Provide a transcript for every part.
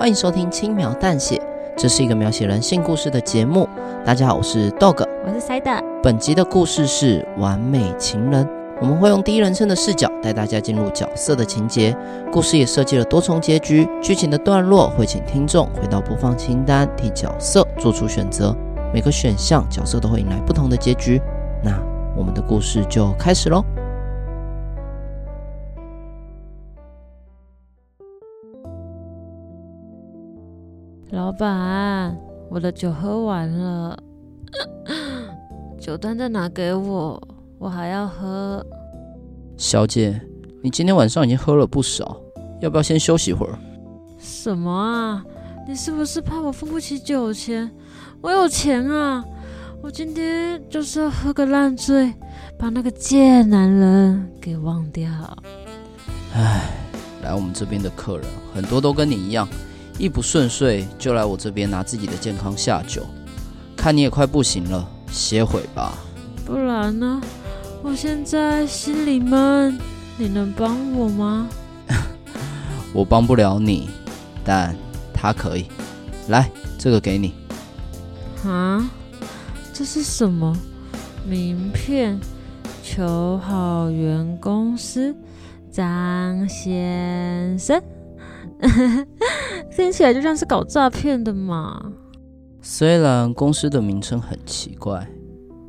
欢迎收听轻描淡写，这是一个描写人性故事的节目。大家好，我是 Dog，我是 Side。本集的故事是完美情人，我们会用第一人称的视角带大家进入角色的情节。故事也设计了多重结局，剧情的段落会请听众回到播放清单，替角色做出选择。每个选项角色都会迎来不同的结局。那我们的故事就开始喽。老板，我的酒喝完了，酒单再拿给我，我还要喝。小姐，你今天晚上已经喝了不少，要不要先休息会儿？什么啊？你是不是怕我付不起酒钱？我有钱啊！我今天就是要喝个烂醉，把那个贱男人给忘掉。唉，来我们这边的客人很多都跟你一样。一不顺遂就来我这边拿自己的健康下酒，看你也快不行了，歇会吧。不然呢？我现在心里闷，你能帮我吗？我帮不了你，但他可以。来，这个给你。啊？这是什么？名片？求好员公司，张先生。听起来就像是搞诈骗的嘛。虽然公司的名称很奇怪，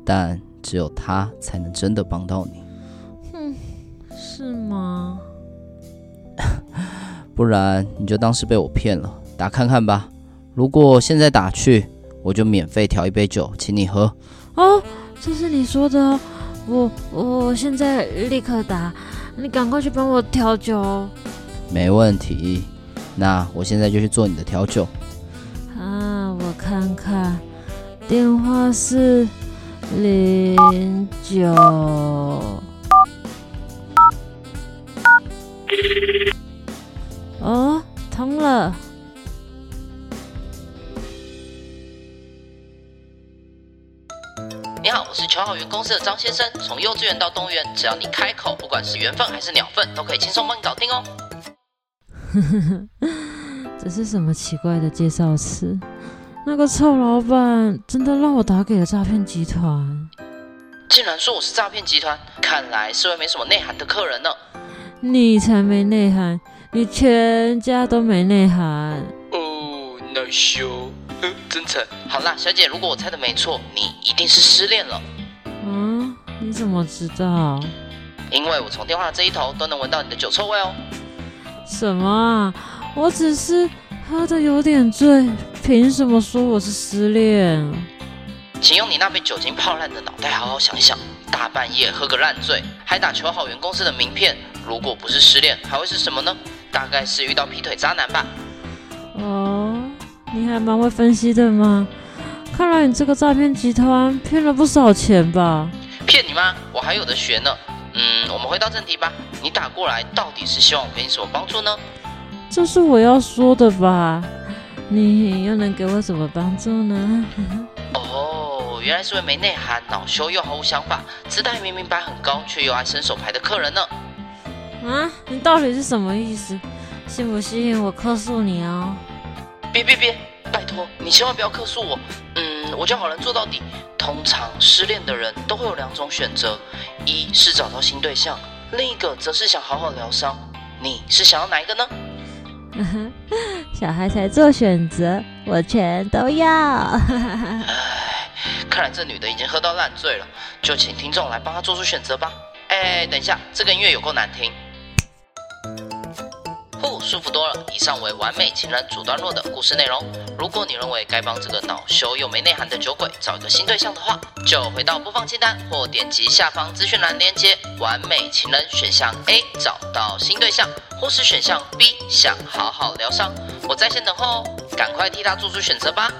但只有他才能真的帮到你。哼，是吗？不然你就当是被我骗了，打看看吧。如果现在打去，我就免费调一杯酒请你喝。哦，这是你说的。我我现在立刻打，你赶快去帮我调酒。没问题。那我现在就去做你的调酒。啊，我看看，电话是零九。哦，通了。你好，我是求好缘公司的张先生。从幼稚园到动物园，只要你开口，不管是缘分还是鸟粪，都可以轻松帮你搞定哦。呵呵呵，这是什么奇怪的介绍词？那个臭老板真的让我打给了诈骗集团。竟然说我是诈骗集团，看来是位没什么内涵的客人呢。你才没内涵，你全家都没内涵。哦，内羞，真诚。好啦，小姐，如果我猜的没错，你一定是失恋了。嗯，你怎么知道？因为我从电话这一头都能闻到你的酒臭味哦。什么啊？我只是喝的有点醉，凭什么说我是失恋？请用你那被酒精泡烂的脑袋好好想一想。大半夜喝个烂醉，还打求好缘公司的名片，如果不是失恋，还会是什么呢？大概是遇到劈腿渣男吧。哦，你还蛮会分析的嘛。看来你这个诈骗集团骗了不少钱吧？骗你吗？我还有的学呢。嗯，我们回到正题吧。你打过来到底是希望我给你什么帮助呢？这是我要说的吧？你又能给我什么帮助呢？哦，原来是位没内涵、恼羞又毫无想法、姿态明明摆很高却又爱伸手牌的客人呢。啊，你到底是什么意思？信不信我客诉你哦？别别别，拜托你千万不要客诉我。嗯，我叫好人做到底。通常失恋的人都会有两种选择，一是找到新对象，另一个则是想好好疗伤。你是想要哪一个呢？小孩才做选择，我全都要。唉，看来这女的已经喝到烂醉了，就请听众来帮她做出选择吧。哎，等一下，这个音乐有够难听。舒服多了。以上为完美情人主段落的故事内容。如果你认为该帮这个恼羞又没内涵的酒鬼找一个新对象的话，就回到播放清单或点击下方资讯栏链接。完美情人选项 A 找到新对象，或是选项 B 想好好疗伤。我在线等候哦，赶快替他做出选择吧。